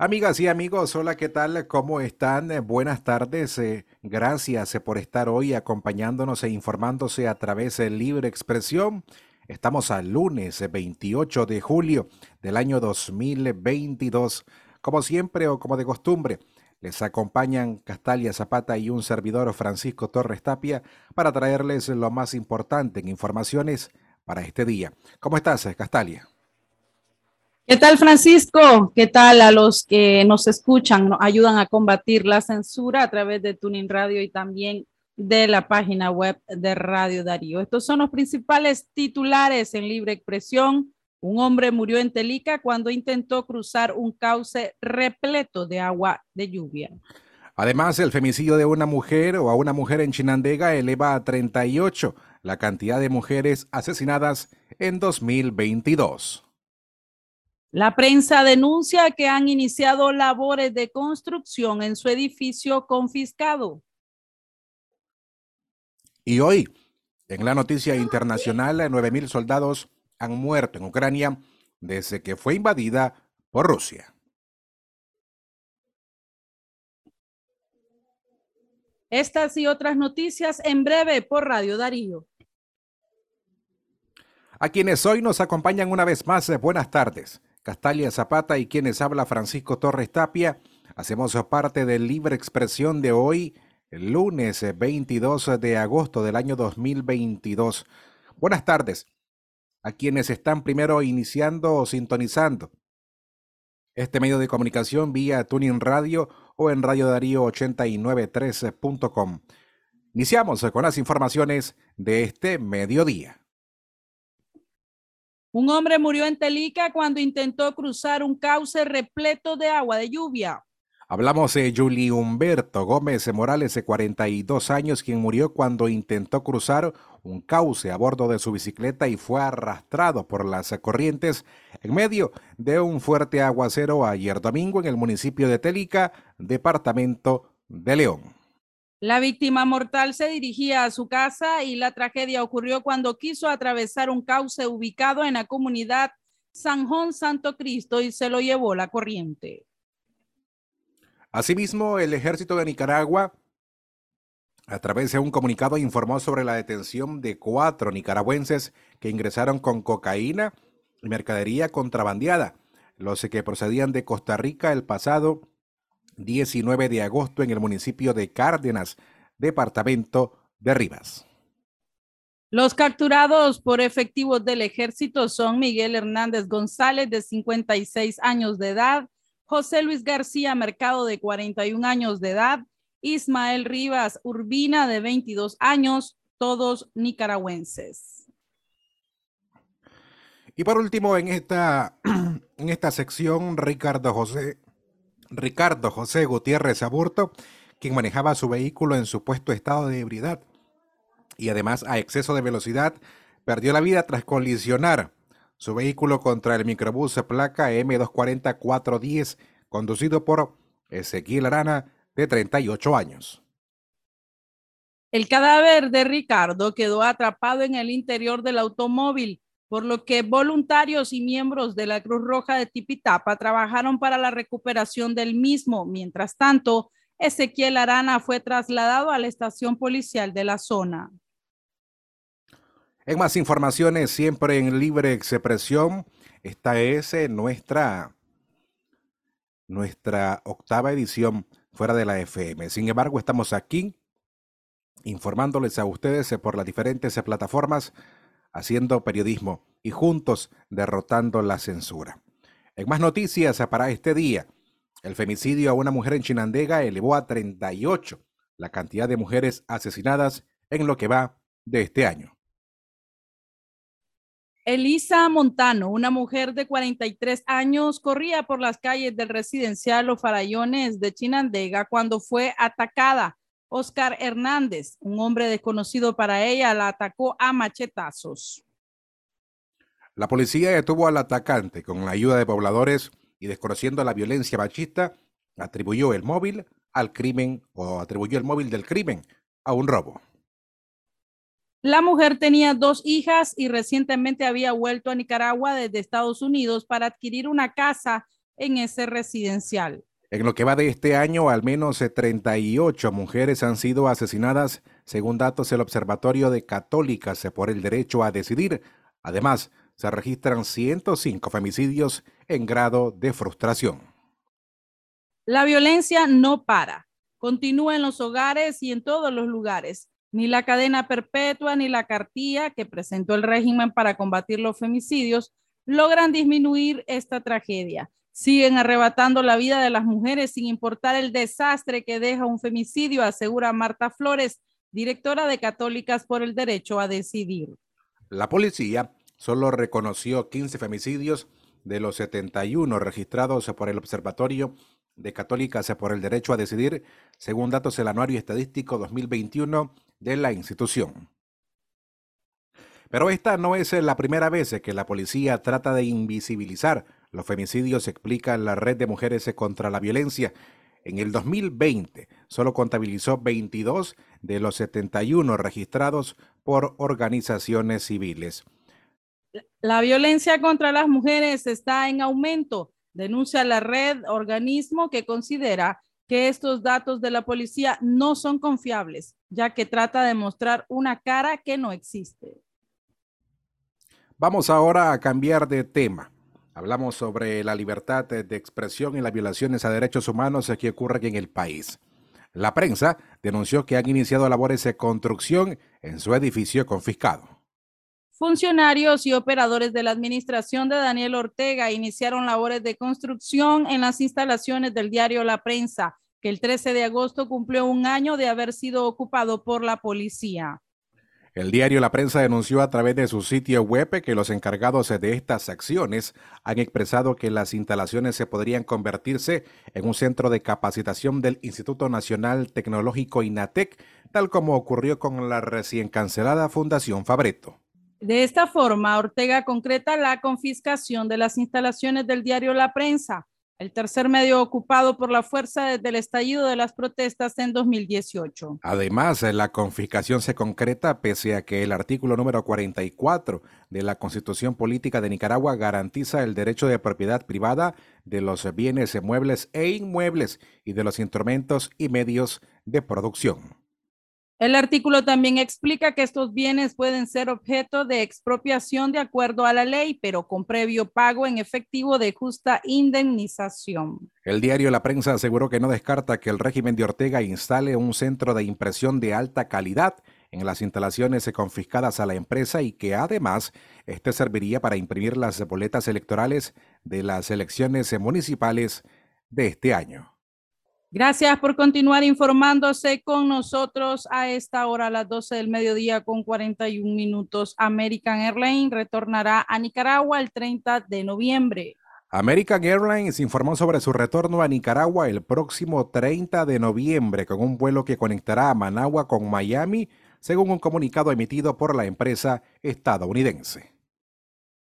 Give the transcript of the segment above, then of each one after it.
Amigas y amigos, hola, ¿qué tal? ¿Cómo están? Eh, Buenas tardes. eh, Gracias eh, por estar hoy acompañándonos e informándose a través de Libre Expresión. Estamos al lunes eh, 28 de julio del año 2022. Como siempre o como de costumbre, les acompañan Castalia Zapata y un servidor Francisco Torres Tapia para traerles lo más importante en informaciones para este día. ¿Cómo estás, Castalia? ¿Qué tal, Francisco? ¿Qué tal a los que nos escuchan, nos ayudan a combatir la censura a través de Tuning Radio y también de la página web de Radio Darío? Estos son los principales titulares en libre expresión. Un hombre murió en Telica cuando intentó cruzar un cauce repleto de agua de lluvia. Además, el femicidio de una mujer o a una mujer en Chinandega eleva a 38 la cantidad de mujeres asesinadas en 2022. La prensa denuncia que han iniciado labores de construcción en su edificio confiscado. Y hoy, en la noticia internacional, 9.000 soldados han muerto en Ucrania desde que fue invadida por Rusia. Estas y otras noticias en breve por Radio Darío. A quienes hoy nos acompañan una vez más, eh, buenas tardes. Castalia Zapata y quienes habla Francisco Torres Tapia. Hacemos parte de Libre Expresión de hoy, el lunes eh, 22 de agosto del año 2022. Buenas tardes a quienes están primero iniciando o sintonizando este medio de comunicación vía Tuning Radio o en Radio Darío 893.com. Iniciamos con las informaciones de este mediodía. Un hombre murió en Telica cuando intentó cruzar un cauce repleto de agua de lluvia. Hablamos de Juli Humberto Gómez Morales, de 42 años, quien murió cuando intentó cruzar un cauce a bordo de su bicicleta y fue arrastrado por las corrientes en medio de un fuerte aguacero ayer domingo en el municipio de Telica, departamento de León. La víctima mortal se dirigía a su casa y la tragedia ocurrió cuando quiso atravesar un cauce ubicado en la comunidad San Juan Santo Cristo y se lo llevó la corriente. Asimismo, el ejército de Nicaragua, a través de un comunicado, informó sobre la detención de cuatro nicaragüenses que ingresaron con cocaína y mercadería contrabandeada, los que procedían de Costa Rica el pasado 19 de agosto en el municipio de Cárdenas, departamento de Rivas. Los capturados por efectivos del ejército son Miguel Hernández González, de 56 años de edad, José Luis García Mercado, de 41 años de edad, Ismael Rivas Urbina, de 22 años, todos nicaragüenses. Y por último, en esta, en esta sección, Ricardo José, Ricardo José Gutiérrez Aburto, quien manejaba su vehículo en supuesto estado de ebriedad y además a exceso de velocidad, perdió la vida tras colisionar su vehículo contra el microbús placa M240-410, conducido por Ezequiel Arana, de 38 años. El cadáver de Ricardo quedó atrapado en el interior del automóvil, por lo que voluntarios y miembros de la Cruz Roja de Tipitapa trabajaron para la recuperación del mismo. Mientras tanto, Ezequiel Arana fue trasladado a la estación policial de la zona. En más informaciones, siempre en libre expresión, esta es eh, nuestra, nuestra octava edición fuera de la FM. Sin embargo, estamos aquí informándoles a ustedes eh, por las diferentes eh, plataformas, haciendo periodismo y juntos derrotando la censura. En más noticias para este día, el femicidio a una mujer en Chinandega elevó a 38 la cantidad de mujeres asesinadas en lo que va de este año. Elisa Montano, una mujer de 43 años, corría por las calles del residencial Los Farallones de Chinandega cuando fue atacada. Oscar Hernández, un hombre desconocido para ella, la atacó a machetazos. La policía detuvo al atacante con la ayuda de pobladores y desconociendo la violencia machista, atribuyó el móvil al crimen o atribuyó el móvil del crimen a un robo. La mujer tenía dos hijas y recientemente había vuelto a Nicaragua desde Estados Unidos para adquirir una casa en ese residencial. En lo que va de este año, al menos 38 mujeres han sido asesinadas, según datos del Observatorio de Católicas por el Derecho a Decidir. Además, se registran 105 femicidios en grado de frustración. La violencia no para, continúa en los hogares y en todos los lugares. Ni la cadena perpetua ni la cartilla que presentó el régimen para combatir los femicidios logran disminuir esta tragedia. Siguen arrebatando la vida de las mujeres sin importar el desastre que deja un femicidio, asegura Marta Flores, directora de Católicas por el Derecho a Decidir. La policía solo reconoció 15 femicidios de los 71 registrados por el Observatorio de Católicas por el Derecho a Decidir, según datos del Anuario Estadístico 2021 de la institución. Pero esta no es la primera vez que la policía trata de invisibilizar los femicidios, explica la Red de Mujeres contra la Violencia. En el 2020 solo contabilizó 22 de los 71 registrados por organizaciones civiles. La violencia contra las mujeres está en aumento, denuncia la red organismo que considera que estos datos de la policía no son confiables, ya que trata de mostrar una cara que no existe. Vamos ahora a cambiar de tema. Hablamos sobre la libertad de expresión y las violaciones a derechos humanos que ocurren en el país. La prensa denunció que han iniciado labores de construcción en su edificio confiscado. Funcionarios y operadores de la administración de Daniel Ortega iniciaron labores de construcción en las instalaciones del diario La Prensa, que el 13 de agosto cumplió un año de haber sido ocupado por la policía. El diario La Prensa denunció a través de su sitio web que los encargados de estas acciones han expresado que las instalaciones se podrían convertirse en un centro de capacitación del Instituto Nacional Tecnológico INATEC, tal como ocurrió con la recién cancelada Fundación Fabreto. De esta forma, Ortega concreta la confiscación de las instalaciones del diario La Prensa, el tercer medio ocupado por la fuerza desde el estallido de las protestas en 2018. Además, la confiscación se concreta pese a que el artículo número 44 de la Constitución Política de Nicaragua garantiza el derecho de propiedad privada de los bienes muebles e inmuebles y de los instrumentos y medios de producción. El artículo también explica que estos bienes pueden ser objeto de expropiación de acuerdo a la ley, pero con previo pago en efectivo de justa indemnización. El diario La Prensa aseguró que no descarta que el régimen de Ortega instale un centro de impresión de alta calidad en las instalaciones confiscadas a la empresa y que además este serviría para imprimir las boletas electorales de las elecciones municipales de este año. Gracias por continuar informándose con nosotros a esta hora, a las 12 del mediodía con 41 minutos. American Airlines retornará a Nicaragua el 30 de noviembre. American Airlines informó sobre su retorno a Nicaragua el próximo 30 de noviembre con un vuelo que conectará a Managua con Miami, según un comunicado emitido por la empresa estadounidense.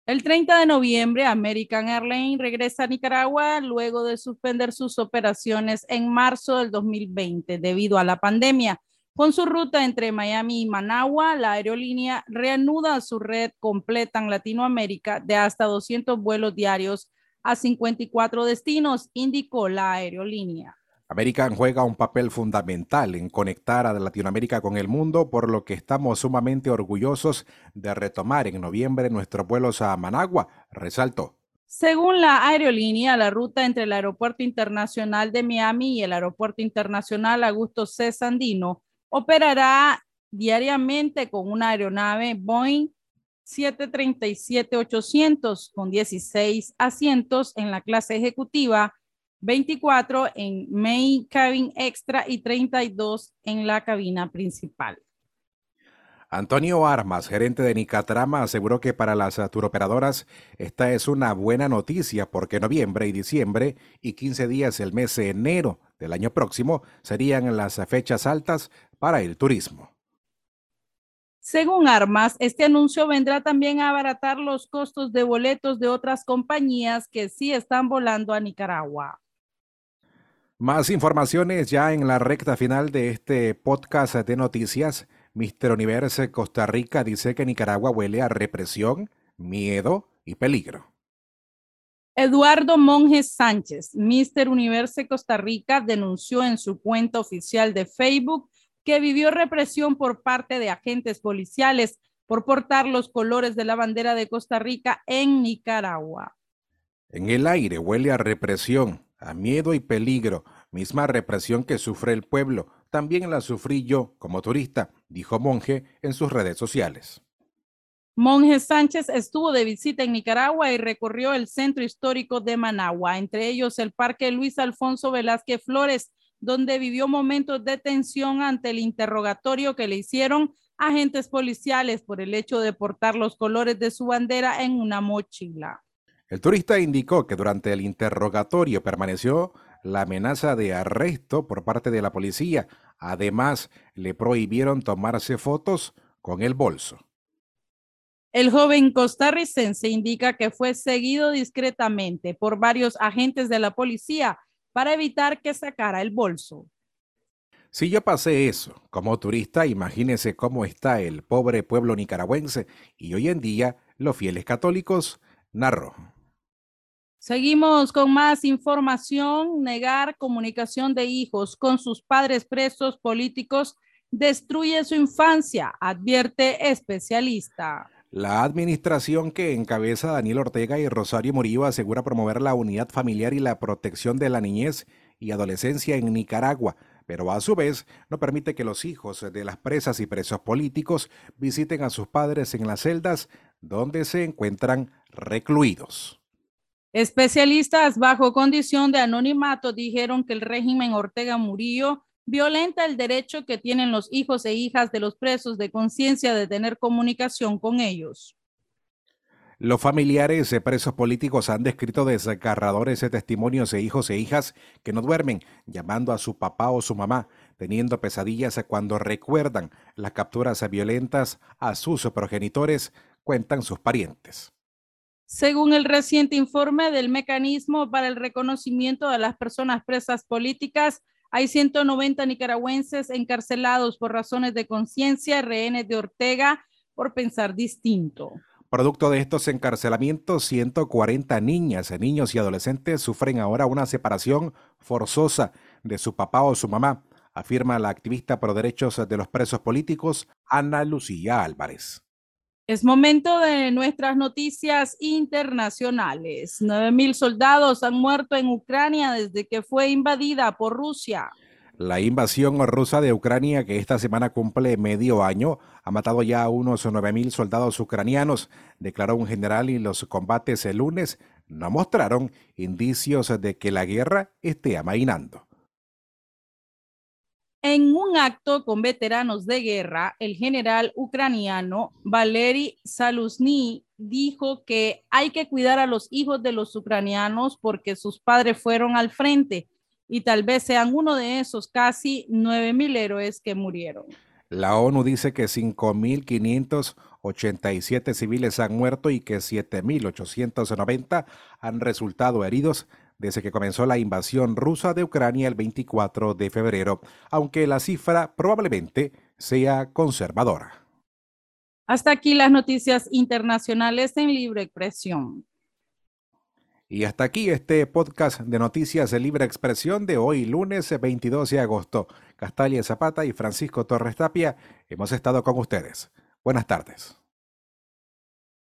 El 30 de noviembre, American Airlines regresa a Nicaragua luego de suspender sus operaciones en marzo del 2020 debido a la pandemia. Con su ruta entre Miami y Managua, la aerolínea reanuda su red completa en Latinoamérica de hasta 200 vuelos diarios a 54 destinos, indicó la aerolínea. American juega un papel fundamental en conectar a Latinoamérica con el mundo, por lo que estamos sumamente orgullosos de retomar en noviembre nuestros vuelos a Managua, resaltó. Según la aerolínea, la ruta entre el Aeropuerto Internacional de Miami y el Aeropuerto Internacional Augusto C. Sandino operará diariamente con una aeronave Boeing 737-800 con 16 asientos en la clase ejecutiva 24 en Main Cabin Extra y 32 en la cabina principal. Antonio Armas, gerente de Nicatrama, aseguró que para las turoperadoras esta es una buena noticia porque noviembre y diciembre y 15 días el mes de enero del año próximo serían las fechas altas para el turismo. Según Armas, este anuncio vendrá también a abaratar los costos de boletos de otras compañías que sí están volando a Nicaragua. Más informaciones ya en la recta final de este podcast de noticias. Mister Universe Costa Rica dice que Nicaragua huele a represión, miedo y peligro. Eduardo Monjes Sánchez, Mister Universe Costa Rica, denunció en su cuenta oficial de Facebook que vivió represión por parte de agentes policiales por portar los colores de la bandera de Costa Rica en Nicaragua. En el aire huele a represión, a miedo y peligro, misma represión que sufre el pueblo. También la sufrí yo como turista, dijo Monje en sus redes sociales. Monje Sánchez estuvo de visita en Nicaragua y recorrió el centro histórico de Managua, entre ellos el Parque Luis Alfonso Velázquez Flores, donde vivió momentos de tensión ante el interrogatorio que le hicieron agentes policiales por el hecho de portar los colores de su bandera en una mochila. El turista indicó que durante el interrogatorio permaneció la amenaza de arresto por parte de la policía. Además, le prohibieron tomarse fotos con el bolso. El joven costarricense indica que fue seguido discretamente por varios agentes de la policía para evitar que sacara el bolso. Si yo pasé eso como turista, imagínese cómo está el pobre pueblo nicaragüense y hoy en día los fieles católicos, narro. Seguimos con más información. Negar comunicación de hijos con sus padres presos políticos destruye su infancia, advierte especialista. La administración que encabeza Daniel Ortega y Rosario Murillo asegura promover la unidad familiar y la protección de la niñez y adolescencia en Nicaragua, pero a su vez no permite que los hijos de las presas y presos políticos visiten a sus padres en las celdas donde se encuentran recluidos. Especialistas bajo condición de anonimato dijeron que el régimen Ortega Murillo violenta el derecho que tienen los hijos e hijas de los presos de conciencia de tener comunicación con ellos. Los familiares de presos políticos han descrito desgarradores de testimonios de hijos e hijas que no duermen, llamando a su papá o su mamá, teniendo pesadillas cuando recuerdan las capturas violentas a sus progenitores, cuentan sus parientes. Según el reciente informe del Mecanismo para el Reconocimiento de las Personas Presas Políticas, hay 190 nicaragüenses encarcelados por razones de conciencia, rehenes de Ortega, por pensar distinto. Producto de estos encarcelamientos, 140 niñas, niños y adolescentes sufren ahora una separación forzosa de su papá o su mamá, afirma la activista por derechos de los presos políticos, Ana Lucía Álvarez. Es momento de nuestras noticias internacionales. 9.000 soldados han muerto en Ucrania desde que fue invadida por Rusia. La invasión rusa de Ucrania, que esta semana cumple medio año, ha matado ya a unos 9.000 soldados ucranianos, declaró un general y los combates el lunes no mostraron indicios de que la guerra esté amainando. En un acto con veteranos de guerra, el general ucraniano Valery Saluzny dijo que hay que cuidar a los hijos de los ucranianos porque sus padres fueron al frente y tal vez sean uno de esos casi 9.000 héroes que murieron. La ONU dice que 5.587 civiles han muerto y que 7.890 han resultado heridos desde que comenzó la invasión rusa de Ucrania el 24 de febrero, aunque la cifra probablemente sea conservadora. Hasta aquí las noticias internacionales en libre expresión. Y hasta aquí este podcast de noticias de libre expresión de hoy, lunes 22 de agosto. Castalia Zapata y Francisco Torres Tapia hemos estado con ustedes. Buenas tardes.